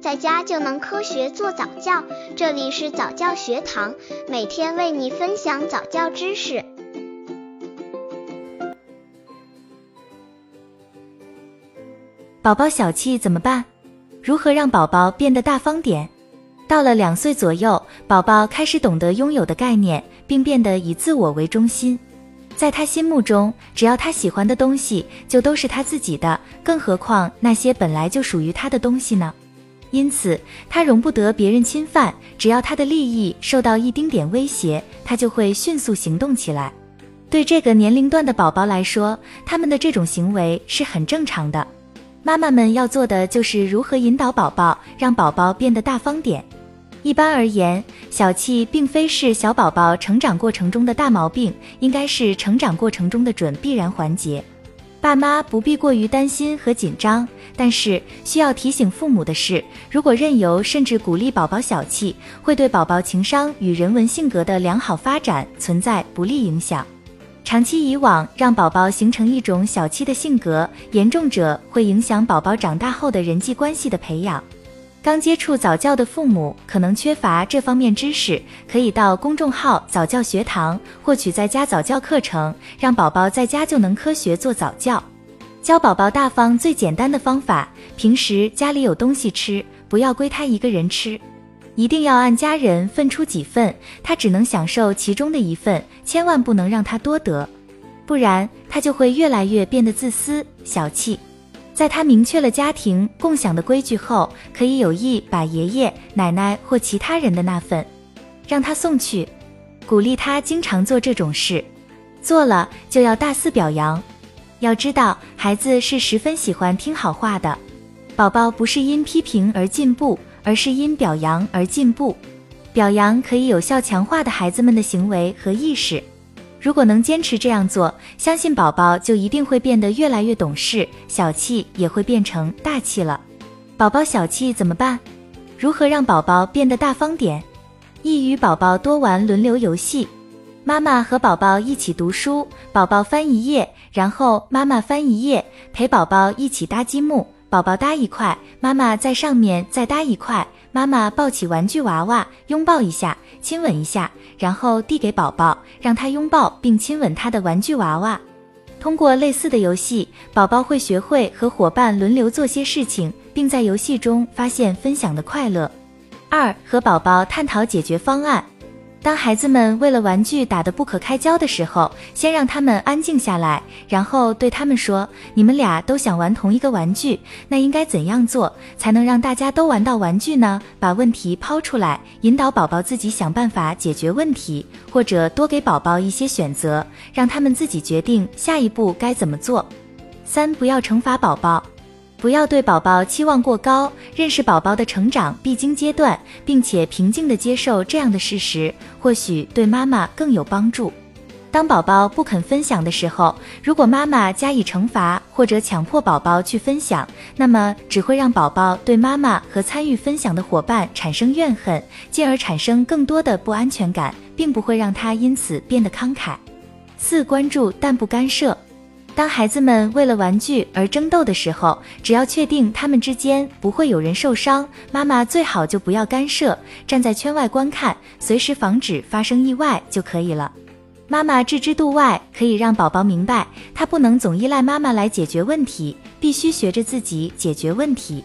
在家就能科学做早教。这里是早教学堂，每天为你分享早教知识。宝宝小气怎么办？如何让宝宝变得大方点？到了两岁左右，宝宝开始懂得拥有的概念，并变得以自我为中心。在他心目中，只要他喜欢的东西就都是他自己的，更何况那些本来就属于他的东西呢？因此，他容不得别人侵犯。只要他的利益受到一丁点威胁，他就会迅速行动起来。对这个年龄段的宝宝来说，他们的这种行为是很正常的。妈妈们要做的就是如何引导宝宝，让宝宝变得大方点。一般而言，小气并非是小宝宝成长过程中的大毛病，应该是成长过程中的准必然环节。爸妈不必过于担心和紧张，但是需要提醒父母的是，如果任由甚至鼓励宝宝小气，会对宝宝情商与人文性格的良好发展存在不利影响。长期以往，让宝宝形成一种小气的性格，严重者会影响宝宝长大后的人际关系的培养。刚接触早教的父母可能缺乏这方面知识，可以到公众号早教学堂获取在家早教课程，让宝宝在家就能科学做早教。教宝宝大方最简单的方法，平时家里有东西吃，不要归他一个人吃，一定要按家人分出几份，他只能享受其中的一份，千万不能让他多得，不然他就会越来越变得自私小气。在他明确了家庭共享的规矩后，可以有意把爷爷奶奶或其他人的那份让他送去，鼓励他经常做这种事，做了就要大肆表扬。要知道，孩子是十分喜欢听好话的，宝宝不是因批评而进步，而是因表扬而进步。表扬可以有效强化的孩子们的行为和意识。如果能坚持这样做，相信宝宝就一定会变得越来越懂事，小气也会变成大气了。宝宝小气怎么办？如何让宝宝变得大方点？一与宝宝多玩轮流游戏，妈妈和宝宝一起读书，宝宝翻一页，然后妈妈翻一页，陪宝宝一起搭积木，宝宝搭一块，妈妈在上面再搭一块。妈妈抱起玩具娃娃，拥抱一下，亲吻一下，然后递给宝宝，让他拥抱并亲吻他的玩具娃娃。通过类似的游戏，宝宝会学会和伙伴轮流做些事情，并在游戏中发现分享的快乐。二，和宝宝探讨解决方案。当孩子们为了玩具打得不可开交的时候，先让他们安静下来，然后对他们说：“你们俩都想玩同一个玩具，那应该怎样做才能让大家都玩到玩具呢？”把问题抛出来，引导宝宝自己想办法解决问题，或者多给宝宝一些选择，让他们自己决定下一步该怎么做。三，不要惩罚宝宝。不要对宝宝期望过高，认识宝宝的成长必经阶段，并且平静地接受这样的事实，或许对妈妈更有帮助。当宝宝不肯分享的时候，如果妈妈加以惩罚或者强迫宝宝去分享，那么只会让宝宝对妈妈和参与分享的伙伴产生怨恨，进而产生更多的不安全感，并不会让他因此变得慷慨。四、关注但不干涉。当孩子们为了玩具而争斗的时候，只要确定他们之间不会有人受伤，妈妈最好就不要干涉，站在圈外观看，随时防止发生意外就可以了。妈妈置之度外，可以让宝宝明白，他不能总依赖妈妈来解决问题，必须学着自己解决问题。